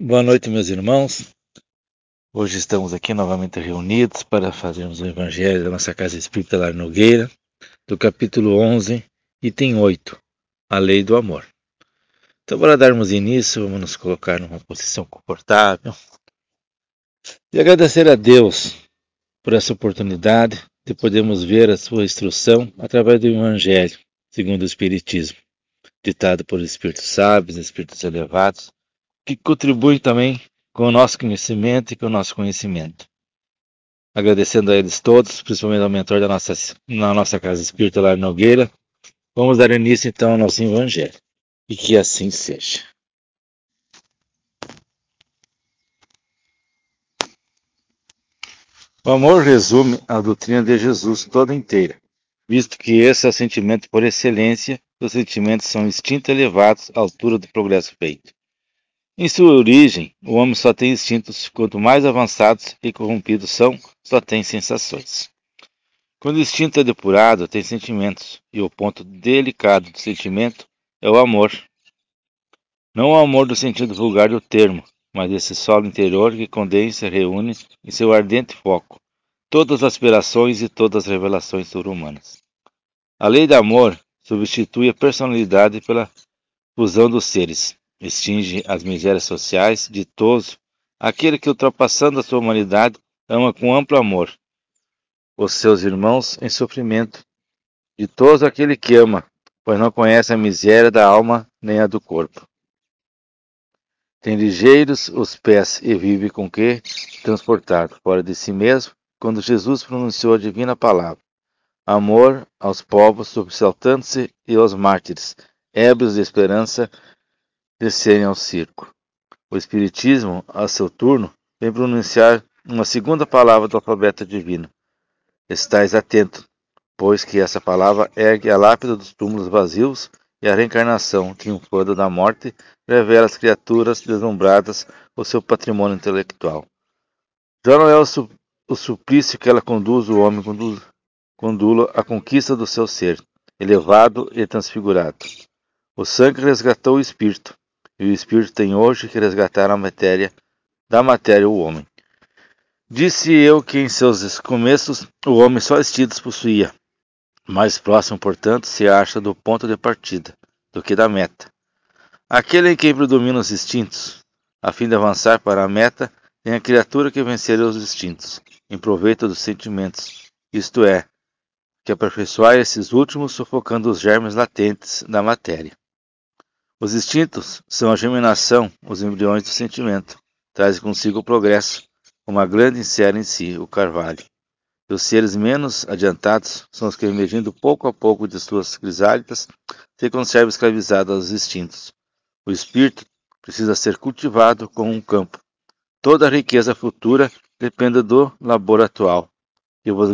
Boa noite, meus irmãos. Hoje estamos aqui novamente reunidos para fazermos o Evangelho da nossa Casa Espírita Lar Nogueira, do capítulo 11, item 8, a Lei do Amor. Então, para darmos início, vamos nos colocar numa posição confortável e agradecer a Deus por essa oportunidade de podermos ver a sua instrução através do Evangelho, segundo o Espiritismo, ditado por espíritos sábios, espíritos elevados, que contribuem também com o nosso conhecimento e com o nosso conhecimento. Agradecendo a eles todos, principalmente ao mentor da nossa, na nossa casa espírita lá Nogueira, vamos dar início então ao nosso Evangelho. E que assim seja. O amor resume a doutrina de Jesus toda inteira, visto que esse é o sentimento por excelência, os sentimentos são instintos elevados à altura do progresso feito. Em sua origem, o homem só tem instintos, quanto mais avançados e corrompidos são, só tem sensações. Quando o instinto é depurado, tem sentimentos, e o ponto delicado do sentimento é o amor. Não o amor do sentido vulgar do termo, mas esse solo interior que condensa e reúne em seu ardente foco todas as aspirações e todas as revelações sobre-humanas. A lei do amor substitui a personalidade pela fusão dos seres, extingue as misérias sociais, ditoso, aquele que, ultrapassando a sua humanidade, ama com amplo amor os seus irmãos em sofrimento, ditoso aquele que ama, pois não conhece a miséria da alma nem a do corpo. Tem ligeiros os pés e vive com que transportar fora de si mesmo, quando Jesus pronunciou a divina palavra. Amor aos povos subsaltando-se e aos mártires, ébrios de esperança, descerem ao circo. O Espiritismo, a seu turno, vem pronunciar uma segunda palavra do alfabeto divino. Estais atento, pois que essa palavra ergue a lápide dos túmulos vazios e a reencarnação, triunfando da morte, revela às criaturas deslumbradas o seu patrimônio intelectual. Já não é o, su o suplício que ela conduz o homem condula à conquista do seu ser, elevado e transfigurado. O sangue resgatou o espírito, e o espírito tem hoje que resgatar a matéria, da matéria o homem. Disse eu que em seus começos o homem só instintos possuía. Mais próximo, portanto, se acha do ponto de partida do que da meta. Aquele em quem predominam os instintos, a fim de avançar para a meta, tem a criatura que vencer os instintos, em proveito dos sentimentos, isto é, que aperfeiçoar esses últimos sufocando os germes latentes da matéria. Os instintos são a germinação, os embriões do sentimento. Trazem consigo o progresso, uma grande insere em si, o carvalho. E os seres menos adiantados são os que, emergindo pouco a pouco de suas crisálidas, se conservam escravizados aos instintos. O espírito precisa ser cultivado como um campo. Toda a riqueza futura depende do labor atual, que vos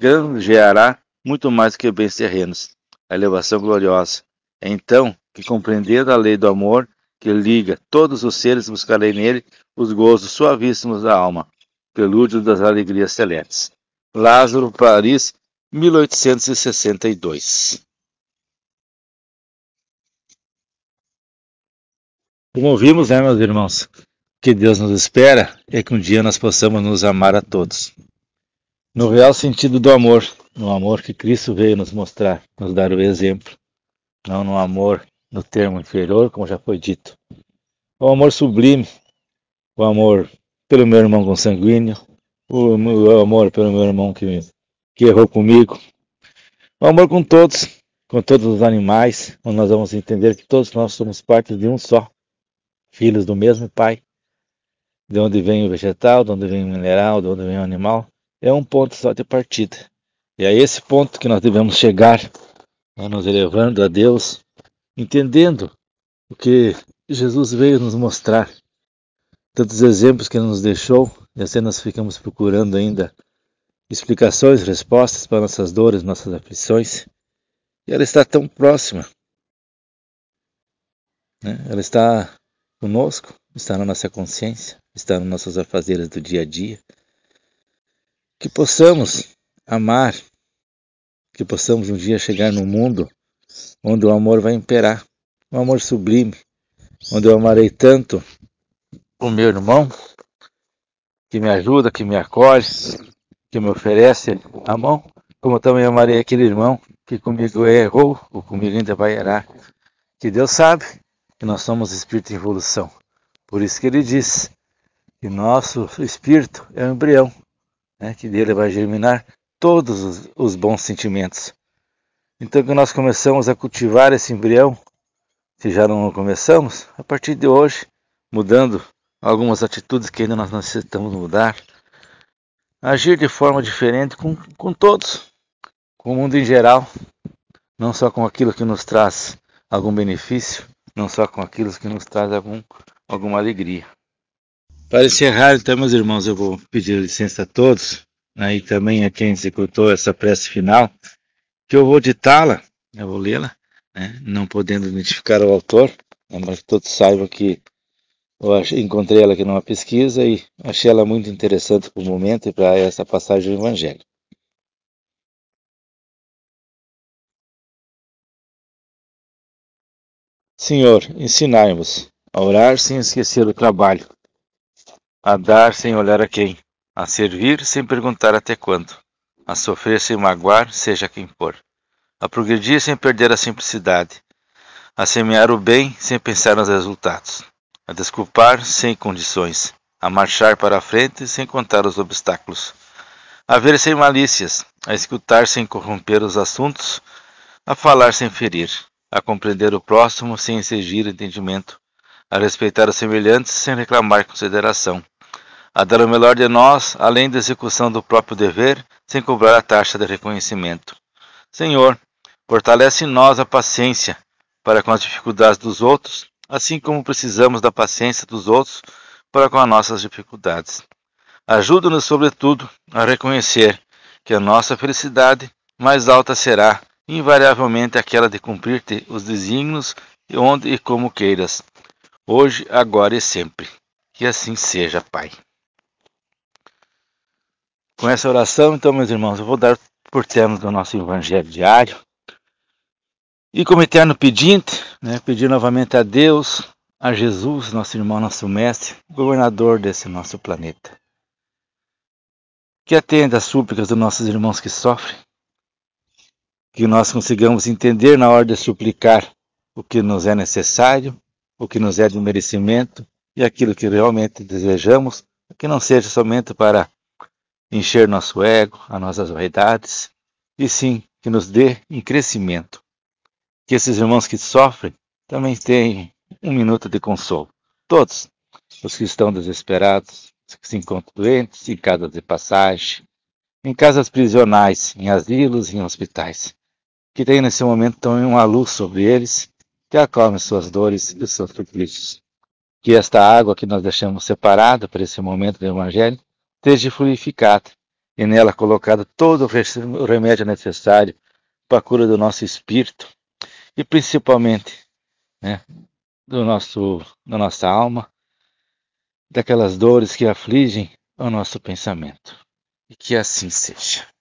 granjeará muito mais que bens terrenos. A elevação gloriosa. É então que compreendendo a lei do amor que liga todos os seres, buscarei nele os gozos suavíssimos da alma, prelúdio das alegrias celestes. Lázaro, Paris, 1862. Como ouvimos, né, meus irmãos? O que Deus nos espera é que um dia nós possamos nos amar a todos. No real sentido do amor, no amor que Cristo veio nos mostrar, nos dar o exemplo, não no amor no termo inferior, como já foi dito. O amor sublime, o amor pelo meu irmão consanguíneo, o, o amor pelo meu irmão que, que errou comigo, o amor com todos, com todos os animais, onde nós vamos entender que todos nós somos parte de um só, filhos do mesmo Pai. De onde vem o vegetal, de onde vem o mineral, de onde vem o animal, é um ponto só de partida. E é esse ponto que nós devemos chegar, né, nos elevando a Deus, entendendo o que Jesus veio nos mostrar, tantos exemplos que ele nos deixou, e assim nós ficamos procurando ainda explicações, respostas para nossas dores, nossas aflições, e ela está tão próxima. Né? Ela está conosco, está na nossa consciência, está nas nossas afazeres do dia a dia. Que possamos amar, que possamos um dia chegar no mundo onde o amor vai imperar, um amor sublime, onde eu amarei tanto o meu irmão, que me ajuda, que me acolhe, que me oferece a mão, como também amarei aquele irmão que comigo errou, ou comigo ainda vai errar. Que Deus sabe que nós somos espírito em evolução. Por isso que ele diz que nosso espírito é um embrião, né, que dele vai germinar todos os, os bons sentimentos. Então que nós começamos a cultivar esse embrião, se já não começamos, a partir de hoje, mudando algumas atitudes que ainda nós necessitamos mudar, agir de forma diferente com, com todos, com o mundo em geral, não só com aquilo que nos traz algum benefício, não só com aquilo que nos traz algum, alguma alegria. Para encerrar, então, meus irmãos, eu vou pedir licença a todos, né, e também a quem executou essa prece final, que eu vou ditá-la, eu vou lê-la, né, não podendo identificar o autor, né, mas todos saibam que eu encontrei ela aqui numa pesquisa e achei ela muito interessante para o momento e para essa passagem do Evangelho. Senhor, ensinai-nos a orar sem esquecer o trabalho, a dar sem olhar a quem, a servir sem perguntar até quando, a sofrer sem magoar, seja quem for, a progredir sem perder a simplicidade, a semear o bem sem pensar nos resultados, a desculpar sem condições, a marchar para a frente sem contar os obstáculos, a ver sem malícias, a escutar sem corromper os assuntos, a falar sem ferir, a compreender o próximo sem exigir entendimento, a respeitar os semelhantes sem reclamar consideração, a dar o melhor de nós, além da execução do próprio dever, sem cobrar a taxa de reconhecimento. Senhor, fortalece em nós a paciência para com as dificuldades dos outros, assim como precisamos da paciência dos outros para com as nossas dificuldades. Ajuda-nos, sobretudo, a reconhecer que a nossa felicidade mais alta será invariavelmente aquela de cumprir-te os desígnios onde e como queiras, hoje, agora e sempre. Que assim seja, Pai. Com essa oração, então, meus irmãos, eu vou dar por termo do nosso Evangelho diário. E como eterno pedinte, né, pedir novamente a Deus, a Jesus, nosso irmão, nosso mestre, governador desse nosso planeta. Que atenda às súplicas dos nossos irmãos que sofrem, que nós consigamos entender na hora de suplicar o que nos é necessário, o que nos é de merecimento e aquilo que realmente desejamos, que não seja somente para encher nosso ego, as nossas vaidades, e sim que nos dê em crescimento. Que esses irmãos que sofrem também tenham um minuto de consolo. Todos os que estão desesperados, que se encontram doentes, em casas de passagem, em casas prisionais, em asilos em hospitais que tem nesse momento também uma luz sobre eles, que acalme suas dores e seus suplícios. Que esta água que nós deixamos separada para esse momento do Evangelho esteja fluidificada e nela colocado todo o remédio necessário para a cura do nosso espírito e principalmente né, do nosso, da nossa alma, daquelas dores que afligem o nosso pensamento. E que assim seja.